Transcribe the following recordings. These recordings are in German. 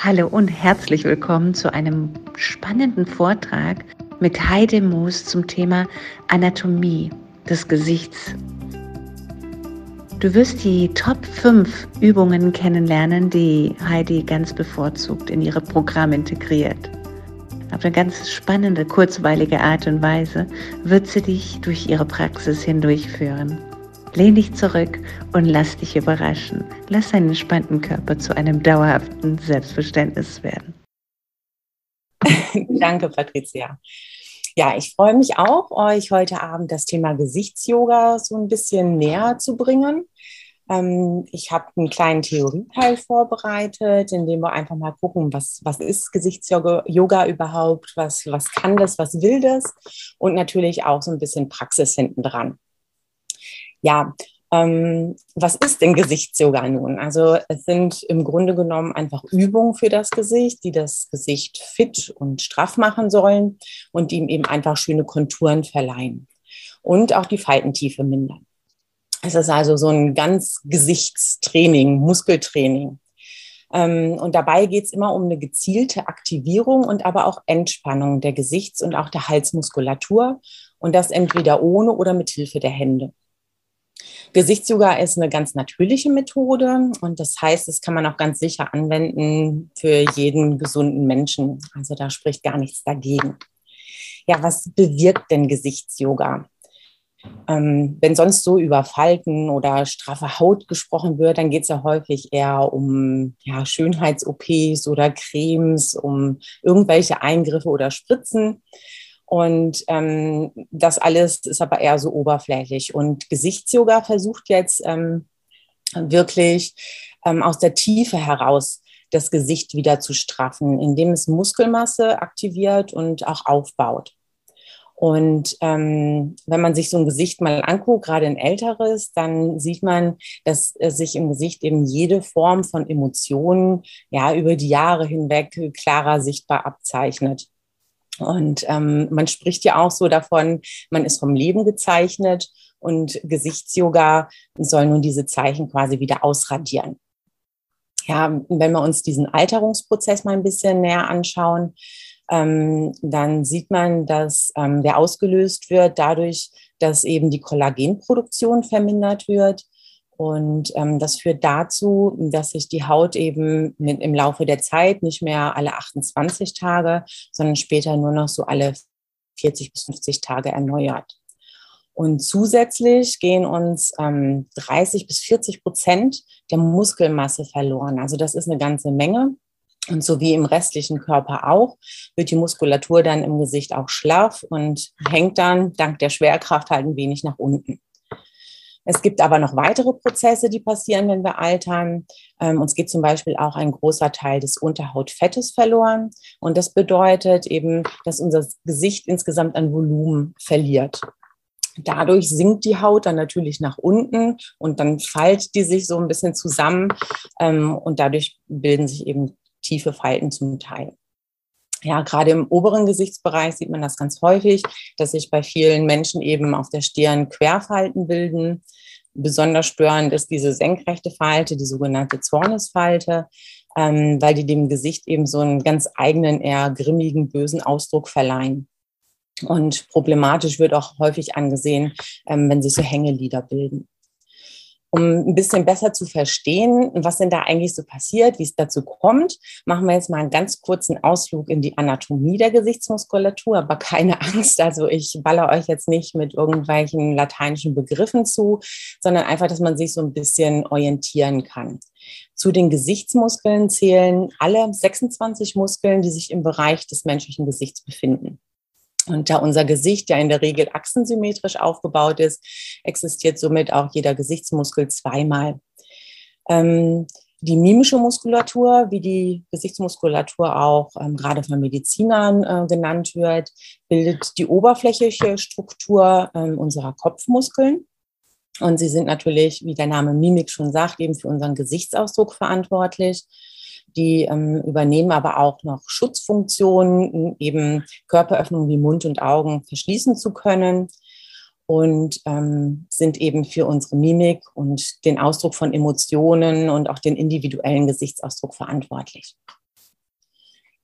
Hallo und herzlich willkommen zu einem spannenden Vortrag mit Heide Moos zum Thema Anatomie des Gesichts. Du wirst die Top 5 Übungen kennenlernen, die Heidi ganz bevorzugt in ihre Programme integriert. Auf eine ganz spannende, kurzweilige Art und Weise wird sie dich durch ihre Praxis hindurchführen. Lehn dich zurück und lass dich überraschen. Lass deinen entspannten Körper zu einem dauerhaften Selbstverständnis werden. Danke, Patricia. Ja, ich freue mich auch, euch heute Abend das Thema Gesichtsyoga so ein bisschen näher zu bringen. Ähm, ich habe einen kleinen Theorieteil vorbereitet, in dem wir einfach mal gucken, was, was ist Gesichtsyoga überhaupt, was, was kann das, was will das und natürlich auch so ein bisschen Praxis hinten dran. Ja, ähm, was ist denn Gesichtsyoga nun? Also es sind im Grunde genommen einfach Übungen für das Gesicht, die das Gesicht fit und straff machen sollen und ihm eben einfach schöne Konturen verleihen und auch die Faltentiefe mindern. Es ist also so ein ganz Gesichtstraining, Muskeltraining. Ähm, und dabei geht es immer um eine gezielte Aktivierung und aber auch Entspannung der Gesichts- und auch der Halsmuskulatur. Und das entweder ohne oder mit Hilfe der Hände. Gesichtsyoga ist eine ganz natürliche Methode und das heißt, das kann man auch ganz sicher anwenden für jeden gesunden Menschen. Also da spricht gar nichts dagegen. Ja, was bewirkt denn Gesichtsyoga? Ähm, wenn sonst so über Falten oder straffe Haut gesprochen wird, dann geht es ja häufig eher um ja, Schönheits-OPs oder Cremes, um irgendwelche Eingriffe oder Spritzen. Und ähm, das alles ist aber eher so oberflächlich. Und Gesichtsyoga versucht jetzt ähm, wirklich ähm, aus der Tiefe heraus das Gesicht wieder zu straffen, indem es Muskelmasse aktiviert und auch aufbaut. Und ähm, wenn man sich so ein Gesicht mal anguckt, gerade ein älteres, dann sieht man, dass sich im Gesicht eben jede Form von Emotionen ja über die Jahre hinweg klarer sichtbar abzeichnet. Und ähm, man spricht ja auch so davon, man ist vom Leben gezeichnet und Gesichtsyoga soll nun diese Zeichen quasi wieder ausradieren. Ja, wenn wir uns diesen Alterungsprozess mal ein bisschen näher anschauen, ähm, dann sieht man, dass ähm, der ausgelöst wird dadurch, dass eben die Kollagenproduktion vermindert wird und ähm, das führt dazu, dass sich die Haut eben mit, im Laufe der Zeit nicht mehr alle 28 Tage, sondern später nur noch so alle 40 bis 50 Tage erneuert. Und zusätzlich gehen uns ähm, 30 bis 40 Prozent der Muskelmasse verloren. Also das ist eine ganze Menge. Und so wie im restlichen Körper auch, wird die Muskulatur dann im Gesicht auch schlaff und hängt dann dank der Schwerkraft halt ein wenig nach unten. Es gibt aber noch weitere Prozesse, die passieren, wenn wir altern. Ähm, uns geht zum Beispiel auch ein großer Teil des Unterhautfettes verloren. Und das bedeutet eben, dass unser Gesicht insgesamt an Volumen verliert. Dadurch sinkt die Haut dann natürlich nach unten und dann faltet die sich so ein bisschen zusammen ähm, und dadurch bilden sich eben tiefe Falten zum Teil. Ja, gerade im oberen Gesichtsbereich sieht man das ganz häufig, dass sich bei vielen Menschen eben auf der Stirn Querfalten bilden. Besonders störend ist diese senkrechte Falte, die sogenannte Zornesfalte, ähm, weil die dem Gesicht eben so einen ganz eigenen, eher grimmigen, bösen Ausdruck verleihen. Und problematisch wird auch häufig angesehen, ähm, wenn sich so Hängelieder bilden um ein bisschen besser zu verstehen, was denn da eigentlich so passiert, wie es dazu kommt, machen wir jetzt mal einen ganz kurzen Ausflug in die Anatomie der Gesichtsmuskulatur. Aber keine Angst, also ich baller euch jetzt nicht mit irgendwelchen lateinischen Begriffen zu, sondern einfach, dass man sich so ein bisschen orientieren kann. Zu den Gesichtsmuskeln zählen alle 26 Muskeln, die sich im Bereich des menschlichen Gesichts befinden. Und da unser Gesicht ja in der Regel achsensymmetrisch aufgebaut ist, existiert somit auch jeder Gesichtsmuskel zweimal. Ähm, die mimische Muskulatur, wie die Gesichtsmuskulatur auch ähm, gerade von Medizinern äh, genannt wird, bildet die oberflächliche Struktur äh, unserer Kopfmuskeln. Und sie sind natürlich, wie der Name Mimik schon sagt, eben für unseren Gesichtsausdruck verantwortlich. Die ähm, übernehmen aber auch noch Schutzfunktionen, eben Körperöffnungen wie Mund und Augen verschließen zu können und ähm, sind eben für unsere Mimik und den Ausdruck von Emotionen und auch den individuellen Gesichtsausdruck verantwortlich.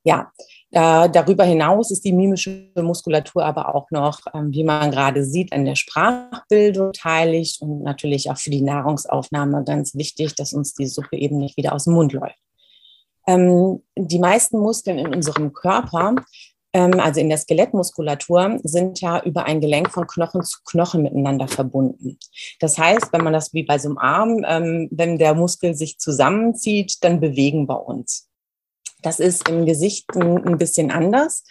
Ja, äh, darüber hinaus ist die mimische Muskulatur aber auch noch, ähm, wie man gerade sieht, an der Sprachbildung beteiligt und natürlich auch für die Nahrungsaufnahme ganz wichtig, dass uns die Suppe eben nicht wieder aus dem Mund läuft. Ähm, die meisten Muskeln in unserem Körper, ähm, also in der Skelettmuskulatur, sind ja über ein Gelenk von Knochen zu Knochen miteinander verbunden. Das heißt, wenn man das wie bei so einem Arm, ähm, wenn der Muskel sich zusammenzieht, dann bewegen wir uns. Das ist im Gesicht ein bisschen anders,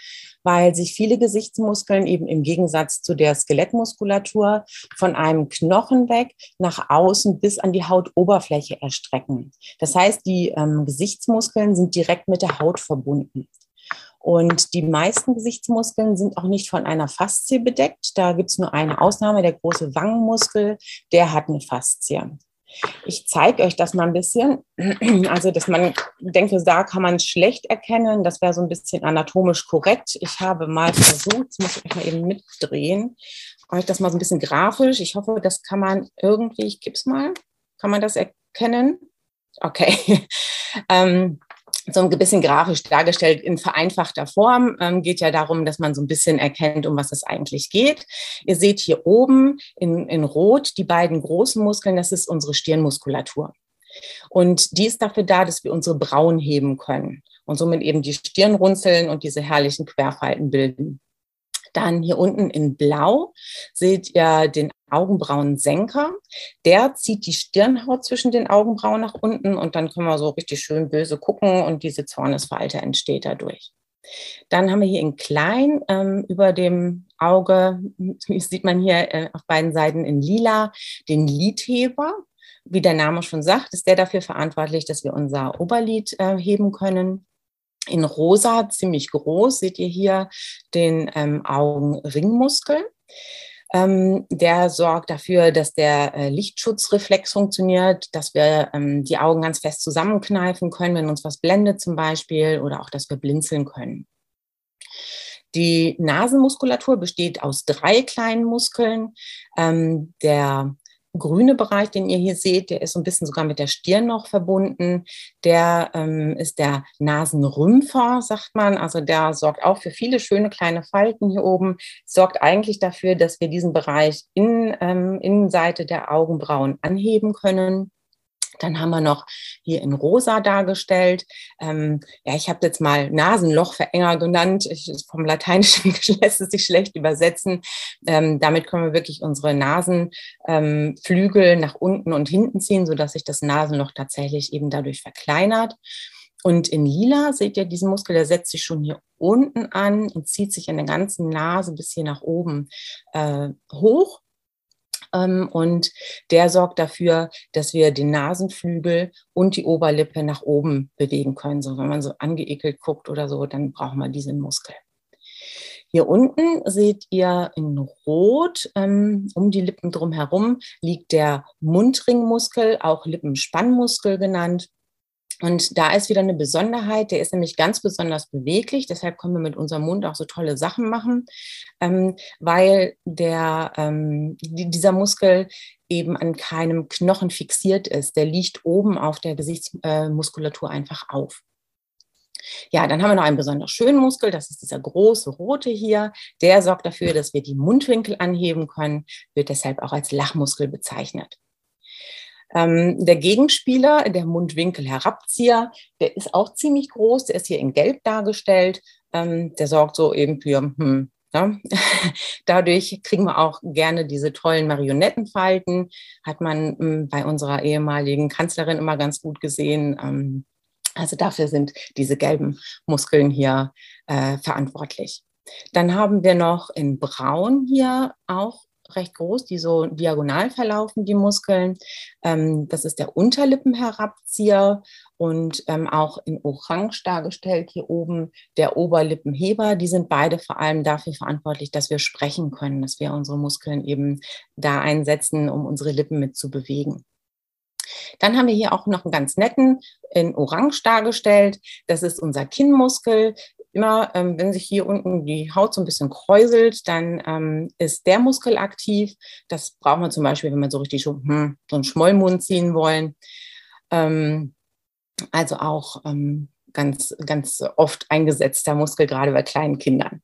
weil sich viele Gesichtsmuskeln eben im Gegensatz zu der Skelettmuskulatur von einem Knochen weg nach außen bis an die Hautoberfläche erstrecken. Das heißt, die ähm, Gesichtsmuskeln sind direkt mit der Haut verbunden. Und die meisten Gesichtsmuskeln sind auch nicht von einer Faszie bedeckt. Da gibt es nur eine Ausnahme, der große Wangenmuskel, der hat eine Faszie. Ich zeige euch das mal ein bisschen. Also, dass man denke, da kann man schlecht erkennen. Das wäre so ein bisschen anatomisch korrekt. Ich habe mal versucht, das muss ich euch mal eben mitdrehen, euch das mal so ein bisschen grafisch. Ich hoffe, das kann man irgendwie, ich gebe es mal, kann man das erkennen? Okay. ähm, so ein bisschen grafisch dargestellt in vereinfachter Form. Ähm, geht ja darum, dass man so ein bisschen erkennt, um was es eigentlich geht. Ihr seht hier oben in, in Rot die beiden großen Muskeln, das ist unsere Stirnmuskulatur. Und die ist dafür da, dass wir unsere Brauen heben können und somit eben die Stirn runzeln und diese herrlichen Querfalten bilden. Dann hier unten in Blau seht ihr den Augenbrauensenker. Der zieht die Stirnhaut zwischen den Augenbrauen nach unten und dann können wir so richtig schön böse gucken und diese Zornesfalte entsteht dadurch. Dann haben wir hier in klein ähm, über dem Auge, sieht man hier äh, auf beiden Seiten in lila, den Lidheber. Wie der Name schon sagt, ist der dafür verantwortlich, dass wir unser Oberlid äh, heben können. In rosa, ziemlich groß, seht ihr hier den ähm, Augenringmuskel. Ähm, der sorgt dafür, dass der äh, Lichtschutzreflex funktioniert, dass wir ähm, die Augen ganz fest zusammenkneifen können, wenn uns was blendet zum Beispiel, oder auch, dass wir blinzeln können. Die Nasenmuskulatur besteht aus drei kleinen Muskeln. Ähm, der grüne Bereich, den ihr hier seht, der ist so ein bisschen sogar mit der Stirn noch verbunden. Der ähm, ist der Nasenrümpfer, sagt man. Also der sorgt auch für viele schöne kleine Falten hier oben, sorgt eigentlich dafür, dass wir diesen Bereich in, ähm, Innenseite der Augenbrauen anheben können. Dann haben wir noch hier in rosa dargestellt. Ähm, ja, ich habe jetzt mal Nasenlochverenger genannt. Ich, vom Lateinischen lässt es sich schlecht übersetzen. Ähm, damit können wir wirklich unsere Nasenflügel ähm, nach unten und hinten ziehen, sodass sich das Nasenloch tatsächlich eben dadurch verkleinert. Und in lila seht ihr diesen Muskel, der setzt sich schon hier unten an und zieht sich in der ganzen Nase bis hier nach oben äh, hoch. Ähm, und der sorgt dafür, dass wir den Nasenflügel und die Oberlippe nach oben bewegen können. So, wenn man so angeekelt guckt oder so, dann braucht man diesen Muskel. Hier unten seht ihr in Rot ähm, um die Lippen drumherum liegt der Mundringmuskel, auch Lippenspannmuskel genannt. Und da ist wieder eine Besonderheit, der ist nämlich ganz besonders beweglich, deshalb können wir mit unserem Mund auch so tolle Sachen machen, ähm, weil der, ähm, dieser Muskel eben an keinem Knochen fixiert ist. Der liegt oben auf der Gesichtsmuskulatur äh, einfach auf. Ja, dann haben wir noch einen besonders schönen Muskel, das ist dieser große rote hier. Der sorgt dafür, dass wir die Mundwinkel anheben können, wird deshalb auch als Lachmuskel bezeichnet. Ähm, der Gegenspieler, der Mundwinkel-Herabzieher, der ist auch ziemlich groß, der ist hier in Gelb dargestellt. Ähm, der sorgt so eben für, hm. Ne? Dadurch kriegen wir auch gerne diese tollen Marionettenfalten. Hat man hm, bei unserer ehemaligen Kanzlerin immer ganz gut gesehen. Ähm, also dafür sind diese gelben Muskeln hier äh, verantwortlich. Dann haben wir noch in Braun hier auch recht groß, die so diagonal verlaufen, die Muskeln. Ähm, das ist der Unterlippenherabzieher und ähm, auch in Orange dargestellt hier oben der Oberlippenheber. Die sind beide vor allem dafür verantwortlich, dass wir sprechen können, dass wir unsere Muskeln eben da einsetzen, um unsere Lippen mit zu bewegen. Dann haben wir hier auch noch einen ganz netten in Orange dargestellt. Das ist unser Kinnmuskel immer, ähm, wenn sich hier unten die Haut so ein bisschen kräuselt, dann ähm, ist der Muskel aktiv. Das braucht man zum Beispiel, wenn man so richtig so, hm, so einen Schmollmund ziehen wollen. Ähm, also auch ähm, ganz, ganz oft eingesetzter Muskel, gerade bei kleinen Kindern.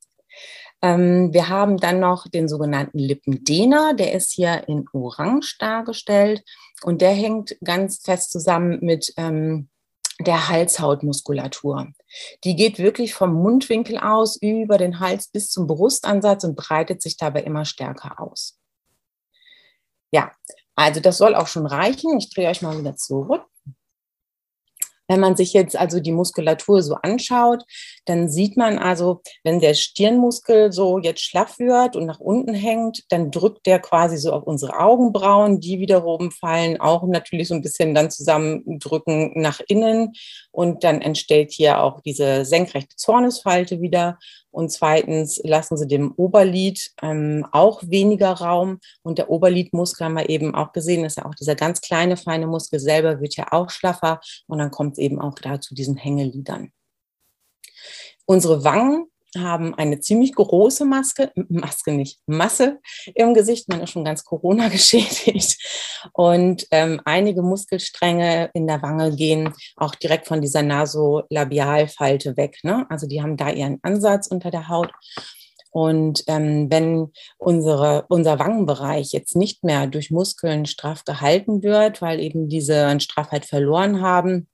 Ähm, wir haben dann noch den sogenannten Lippendehner, der ist hier in Orange dargestellt und der hängt ganz fest zusammen mit ähm, der Halshautmuskulatur. Die geht wirklich vom Mundwinkel aus über den Hals bis zum Brustansatz und breitet sich dabei immer stärker aus. Ja, also das soll auch schon reichen. Ich drehe euch mal wieder zurück. Wenn man sich jetzt also die Muskulatur so anschaut, dann sieht man also, wenn der Stirnmuskel so jetzt schlaff wird und nach unten hängt, dann drückt der quasi so auf unsere Augenbrauen, die wiederum fallen auch natürlich so ein bisschen dann zusammendrücken nach innen und dann entsteht hier auch diese senkrechte Zornesfalte wieder. Und zweitens lassen sie dem Oberlid ähm, auch weniger Raum. Und der Oberlidmuskel haben wir eben auch gesehen, ist ja auch dieser ganz kleine, feine Muskel selber wird ja auch schlaffer. Und dann kommt es eben auch da zu diesen Hängelidern. Unsere Wangen haben eine ziemlich große Maske, Maske nicht, Masse im Gesicht. Man ist schon ganz Corona geschädigt. Und ähm, einige Muskelstränge in der Wange gehen auch direkt von dieser Nasolabialfalte weg. Ne? Also die haben da ihren Ansatz unter der Haut. Und ähm, wenn unsere, unser Wangenbereich jetzt nicht mehr durch Muskeln straff gehalten wird, weil eben diese Straffheit verloren haben,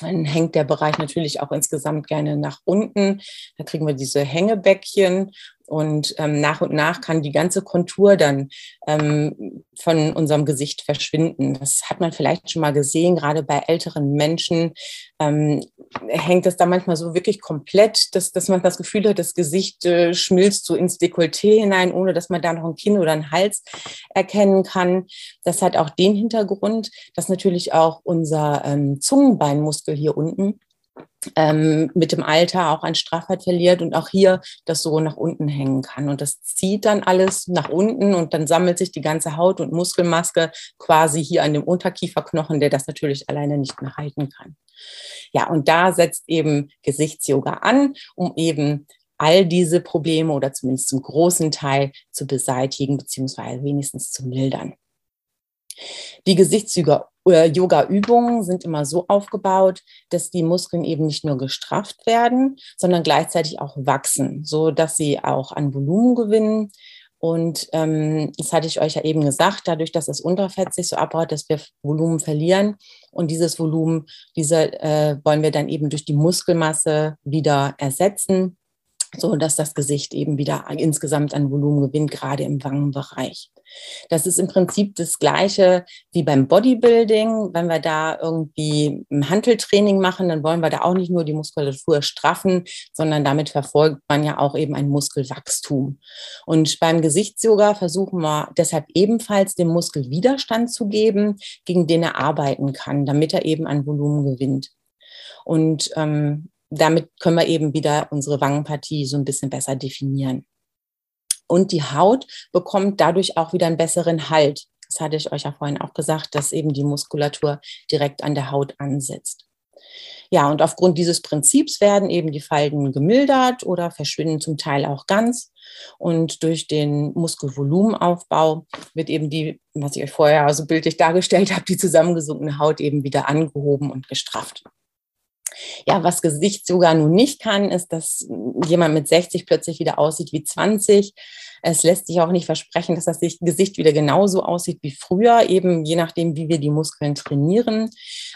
dann hängt der Bereich natürlich auch insgesamt gerne nach unten. Da kriegen wir diese Hängebäckchen und ähm, nach und nach kann die ganze Kontur dann ähm, von unserem Gesicht verschwinden. Das hat man vielleicht schon mal gesehen, gerade bei älteren Menschen ähm, hängt es da manchmal so wirklich komplett, dass, dass man das Gefühl hat, das Gesicht äh, schmilzt so ins Dekolleté hinein, ohne dass man da noch ein Kinn oder einen Hals erkennen kann. Das hat auch den Hintergrund, dass natürlich auch unser ähm, Zungenbeinmuskel hier unten ähm, mit dem Alter auch an Straffheit verliert und auch hier das so nach unten hängen kann. Und das zieht dann alles nach unten und dann sammelt sich die ganze Haut- und Muskelmaske quasi hier an dem Unterkieferknochen, der das natürlich alleine nicht mehr halten kann. Ja, und da setzt eben Gesichtsyoga an, um eben all diese Probleme oder zumindest zum großen Teil zu beseitigen, beziehungsweise wenigstens zu mildern. Die Gesichtsyoga-Übungen sind immer so aufgebaut, dass die Muskeln eben nicht nur gestrafft werden, sondern gleichzeitig auch wachsen, so dass sie auch an Volumen gewinnen. Und ähm, das hatte ich euch ja eben gesagt, dadurch, dass das Unterfett sich so abbaut, dass wir Volumen verlieren. Und dieses Volumen, diese äh, wollen wir dann eben durch die Muskelmasse wieder ersetzen so dass das Gesicht eben wieder insgesamt an Volumen gewinnt, gerade im Wangenbereich. Das ist im Prinzip das Gleiche wie beim Bodybuilding. Wenn wir da irgendwie ein Hanteltraining machen, dann wollen wir da auch nicht nur die Muskulatur straffen, sondern damit verfolgt man ja auch eben ein Muskelwachstum. Und beim Gesichtsyoga versuchen wir deshalb ebenfalls dem Muskel Widerstand zu geben, gegen den er arbeiten kann, damit er eben an Volumen gewinnt. Und ähm, damit können wir eben wieder unsere Wangenpartie so ein bisschen besser definieren. Und die Haut bekommt dadurch auch wieder einen besseren Halt. Das hatte ich euch ja vorhin auch gesagt, dass eben die Muskulatur direkt an der Haut ansetzt. Ja, und aufgrund dieses Prinzips werden eben die Falten gemildert oder verschwinden zum Teil auch ganz. Und durch den Muskelvolumenaufbau wird eben die, was ich euch vorher so bildlich dargestellt habe, die zusammengesunkene Haut eben wieder angehoben und gestrafft. Ja, was Gesicht sogar nun nicht kann, ist, dass jemand mit 60 plötzlich wieder aussieht wie 20. Es lässt sich auch nicht versprechen, dass das Gesicht wieder genauso aussieht wie früher, eben je nachdem, wie wir die Muskeln trainieren.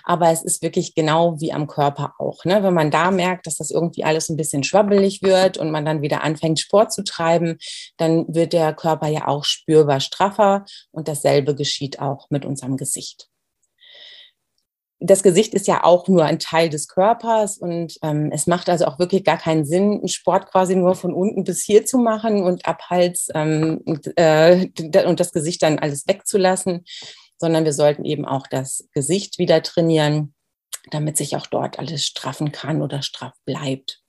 Aber es ist wirklich genau wie am Körper auch. Ne? Wenn man da merkt, dass das irgendwie alles ein bisschen schwabbelig wird und man dann wieder anfängt, Sport zu treiben, dann wird der Körper ja auch spürbar straffer und dasselbe geschieht auch mit unserem Gesicht das Gesicht ist ja auch nur ein Teil des Körpers und ähm, es macht also auch wirklich gar keinen Sinn, einen Sport quasi nur von unten bis hier zu machen und ab Hals ähm, und, äh, und das Gesicht dann alles wegzulassen, sondern wir sollten eben auch das Gesicht wieder trainieren, damit sich auch dort alles straffen kann oder straff bleibt.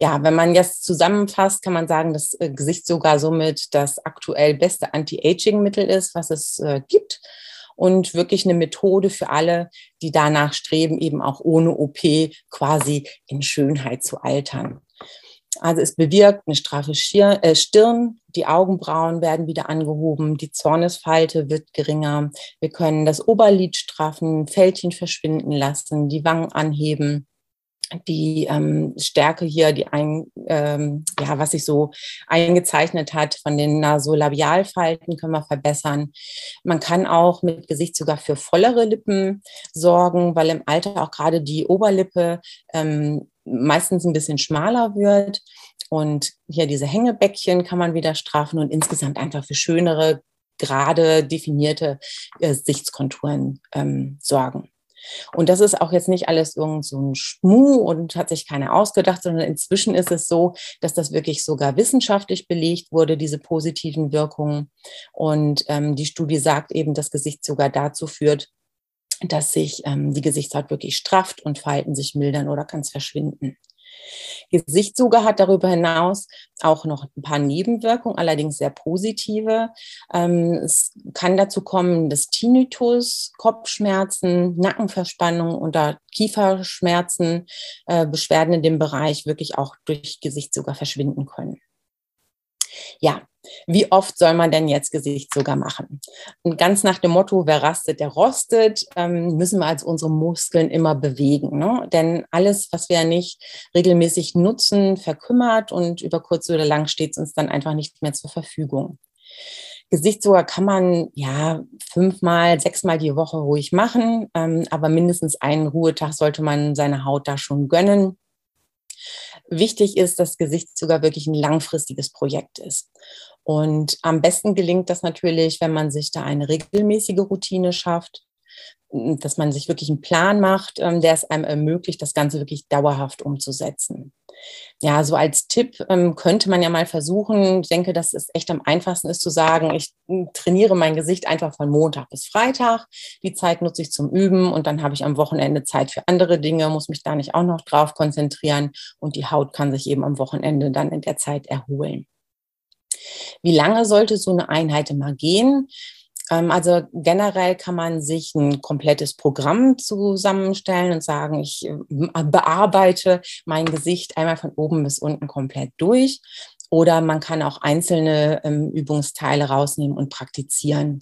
Ja, wenn man jetzt zusammenfasst, kann man sagen, dass äh, Gesicht sogar somit das aktuell beste Anti-Aging-Mittel ist, was es äh, gibt und wirklich eine Methode für alle, die danach streben, eben auch ohne OP quasi in Schönheit zu altern. Also es bewirkt eine straffe äh, Stirn, die Augenbrauen werden wieder angehoben, die Zornesfalte wird geringer. Wir können das Oberlid straffen, Fältchen verschwinden lassen, die Wangen anheben. Die ähm, Stärke hier, die ein, ähm, ja, was sich so eingezeichnet hat von den Nasolabialfalten, können wir verbessern. Man kann auch mit Gesicht sogar für vollere Lippen sorgen, weil im Alter auch gerade die Oberlippe ähm, meistens ein bisschen schmaler wird. Und hier diese Hängebäckchen kann man wieder straffen und insgesamt einfach für schönere, gerade definierte äh, Gesichtskonturen ähm, sorgen. Und das ist auch jetzt nicht alles irgend so ein Schmu und hat sich keiner ausgedacht, sondern inzwischen ist es so, dass das wirklich sogar wissenschaftlich belegt wurde, diese positiven Wirkungen. Und ähm, die Studie sagt eben, dass Gesicht sogar dazu führt, dass sich ähm, die Gesichtshaut wirklich strafft und Falten sich mildern oder ganz verschwinden. Gesichtssuger hat darüber hinaus auch noch ein paar Nebenwirkungen, allerdings sehr positive. Ähm, es kann dazu kommen, dass Tinnitus, Kopfschmerzen, Nackenverspannung oder Kieferschmerzen, äh, Beschwerden in dem Bereich wirklich auch durch Gesichtssuger verschwinden können. Ja, wie oft soll man denn jetzt Gesicht sogar machen? Und ganz nach dem Motto, wer rastet, der rostet, ähm, müssen wir als unsere Muskeln immer bewegen. Ne? Denn alles, was wir nicht regelmäßig nutzen, verkümmert und über kurz oder lang steht es uns dann einfach nicht mehr zur Verfügung. Gesicht sogar kann man ja fünfmal, sechsmal die Woche ruhig machen, ähm, aber mindestens einen Ruhetag sollte man seine Haut da schon gönnen. Wichtig ist, dass Gesicht sogar wirklich ein langfristiges Projekt ist. Und am besten gelingt das natürlich, wenn man sich da eine regelmäßige Routine schafft, dass man sich wirklich einen Plan macht, ähm, der es einem ermöglicht, das Ganze wirklich dauerhaft umzusetzen. Ja, so als Tipp ähm, könnte man ja mal versuchen, ich denke, dass es echt am einfachsten ist zu sagen, ich hm, trainiere mein Gesicht einfach von Montag bis Freitag. Die Zeit nutze ich zum Üben und dann habe ich am Wochenende Zeit für andere Dinge, muss mich da nicht auch noch drauf konzentrieren und die Haut kann sich eben am Wochenende dann in der Zeit erholen. Wie lange sollte so eine Einheit immer gehen? Ähm, also generell kann man sich ein komplettes Programm zusammenstellen und sagen, ich äh, bearbeite mein Gesicht einmal von oben bis unten komplett durch. Oder man kann auch einzelne ähm, Übungsteile rausnehmen und praktizieren.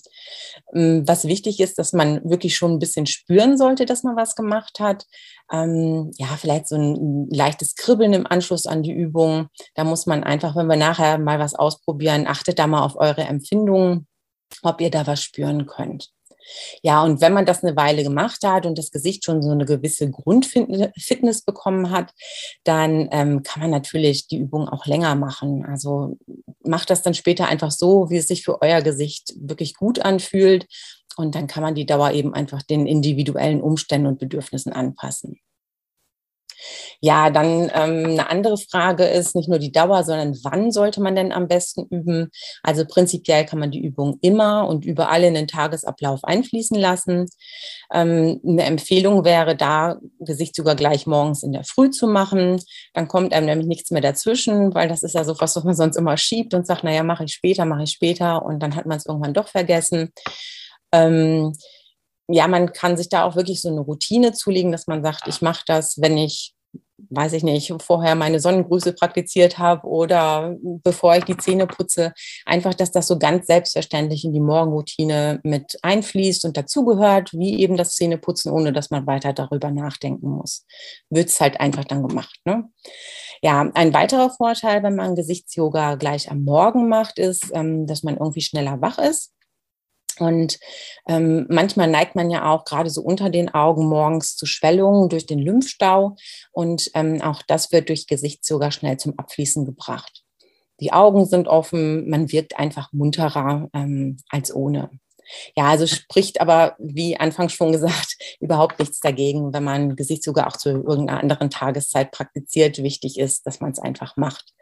Ähm, was wichtig ist, dass man wirklich schon ein bisschen spüren sollte, dass man was gemacht hat. Ähm, ja, vielleicht so ein leichtes Kribbeln im Anschluss an die Übung. Da muss man einfach, wenn wir nachher mal was ausprobieren, achtet da mal auf eure Empfindungen, ob ihr da was spüren könnt. Ja, und wenn man das eine Weile gemacht hat und das Gesicht schon so eine gewisse Grundfitness bekommen hat, dann ähm, kann man natürlich die Übung auch länger machen. Also macht das dann später einfach so, wie es sich für euer Gesicht wirklich gut anfühlt. Und dann kann man die Dauer eben einfach den individuellen Umständen und Bedürfnissen anpassen. Ja, dann ähm, eine andere Frage ist nicht nur die Dauer, sondern wann sollte man denn am besten üben? Also prinzipiell kann man die Übung immer und überall in den Tagesablauf einfließen lassen. Ähm, eine Empfehlung wäre da, Gesicht sogar gleich morgens in der Früh zu machen. Dann kommt einem nämlich nichts mehr dazwischen, weil das ist ja so was, was man sonst immer schiebt und sagt, naja, mache ich später, mache ich später und dann hat man es irgendwann doch vergessen. Ähm, ja, man kann sich da auch wirklich so eine Routine zulegen, dass man sagt, ich mache das, wenn ich, weiß ich nicht, vorher meine Sonnengrüße praktiziert habe oder bevor ich die Zähne putze. Einfach, dass das so ganz selbstverständlich in die Morgenroutine mit einfließt und dazugehört, wie eben das Zähneputzen, ohne dass man weiter darüber nachdenken muss. Wird es halt einfach dann gemacht. Ne? Ja, ein weiterer Vorteil, wenn man Gesichtsyoga gleich am Morgen macht, ist, ähm, dass man irgendwie schneller wach ist. Und ähm, manchmal neigt man ja auch gerade so unter den Augen morgens zu Schwellungen durch den Lymphstau. Und ähm, auch das wird durch Gesicht sogar schnell zum Abfließen gebracht. Die Augen sind offen, man wirkt einfach munterer ähm, als ohne. Ja, also spricht aber, wie anfangs schon gesagt, überhaupt nichts dagegen, wenn man Gesicht sogar auch zu irgendeiner anderen Tageszeit praktiziert. Wichtig ist, dass man es einfach macht.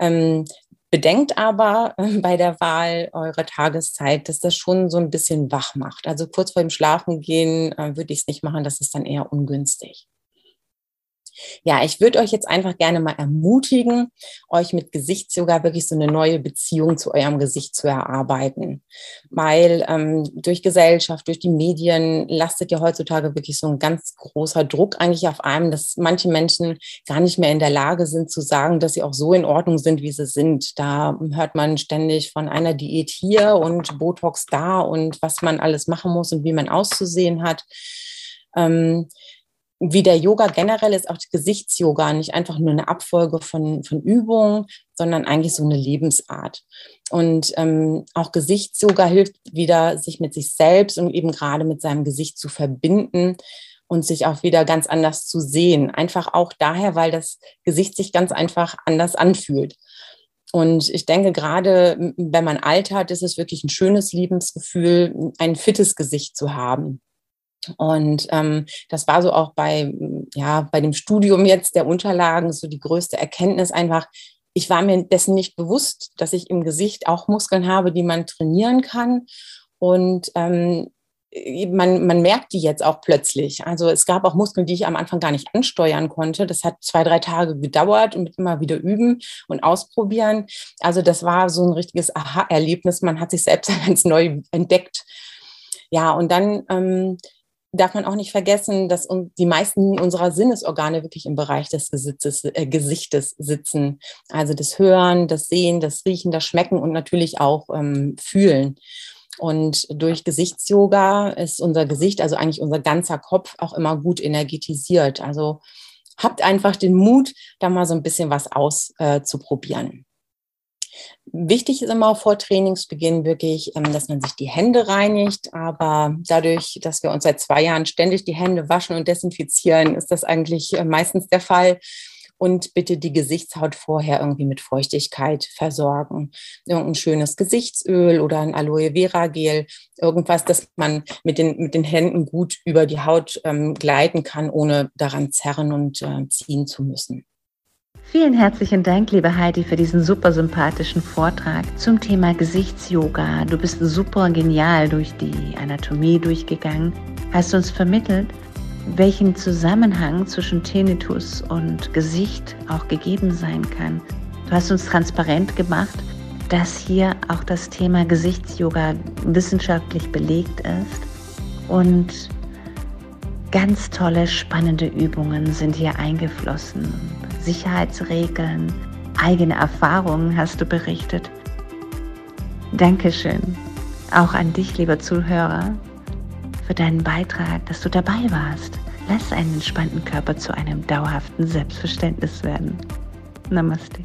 Ähm, Bedenkt aber äh, bei der Wahl eurer Tageszeit, dass das schon so ein bisschen wach macht. Also kurz vor dem Schlafengehen äh, würde ich es nicht machen, das ist dann eher ungünstig. Ja, ich würde euch jetzt einfach gerne mal ermutigen, euch mit Gesichtsyoga wirklich so eine neue Beziehung zu eurem Gesicht zu erarbeiten. Weil ähm, durch Gesellschaft, durch die Medien lastet ja heutzutage wirklich so ein ganz großer Druck eigentlich auf einem, dass manche Menschen gar nicht mehr in der Lage sind zu sagen, dass sie auch so in Ordnung sind, wie sie sind. Da hört man ständig von einer Diät hier und Botox da und was man alles machen muss und wie man auszusehen hat. Ähm, wie der Yoga generell ist, auch Gesichtsyoga nicht einfach nur eine Abfolge von, von Übungen, sondern eigentlich so eine Lebensart. Und ähm, auch Gesichtsyoga hilft wieder, sich mit sich selbst und eben gerade mit seinem Gesicht zu verbinden und sich auch wieder ganz anders zu sehen. Einfach auch daher, weil das Gesicht sich ganz einfach anders anfühlt. Und ich denke, gerade wenn man alt hat, ist es wirklich ein schönes Lebensgefühl, ein fittes Gesicht zu haben. Und ähm, das war so auch bei, ja, bei dem Studium jetzt der Unterlagen so die größte Erkenntnis einfach. Ich war mir dessen nicht bewusst, dass ich im Gesicht auch Muskeln habe, die man trainieren kann. Und ähm, man, man merkt die jetzt auch plötzlich. Also es gab auch Muskeln, die ich am Anfang gar nicht ansteuern konnte. Das hat zwei, drei Tage gedauert und immer wieder üben und ausprobieren. Also das war so ein richtiges Aha-Erlebnis. Man hat sich selbst ganz neu entdeckt. Ja, und dann ähm, darf man auch nicht vergessen, dass die meisten unserer Sinnesorgane wirklich im Bereich des Gesitzes, äh, Gesichtes sitzen. Also das Hören, das Sehen, das Riechen, das Schmecken und natürlich auch ähm, Fühlen. Und durch Gesichtsyoga ist unser Gesicht, also eigentlich unser ganzer Kopf, auch immer gut energetisiert. Also habt einfach den Mut, da mal so ein bisschen was auszuprobieren. Äh, Wichtig ist immer vor Trainingsbeginn wirklich, ähm, dass man sich die Hände reinigt. Aber dadurch, dass wir uns seit zwei Jahren ständig die Hände waschen und desinfizieren, ist das eigentlich äh, meistens der Fall und bitte die Gesichtshaut vorher irgendwie mit Feuchtigkeit versorgen. Irgendein schönes Gesichtsöl oder ein Aloe Vera Gel, irgendwas, das man mit den, mit den Händen gut über die Haut ähm, gleiten kann, ohne daran zerren und äh, ziehen zu müssen. Vielen herzlichen Dank, liebe Heidi, für diesen super sympathischen Vortrag zum Thema Gesichtsyoga. Du bist super genial durch die Anatomie durchgegangen, hast uns vermittelt, welchen Zusammenhang zwischen Tinnitus und Gesicht auch gegeben sein kann. Du hast uns transparent gemacht, dass hier auch das Thema Gesichtsyoga wissenschaftlich belegt ist und ganz tolle, spannende Übungen sind hier eingeflossen. Sicherheitsregeln, eigene Erfahrungen hast du berichtet. Dankeschön. Auch an dich, lieber Zuhörer, für deinen Beitrag, dass du dabei warst. Lass einen entspannten Körper zu einem dauerhaften Selbstverständnis werden. Namaste.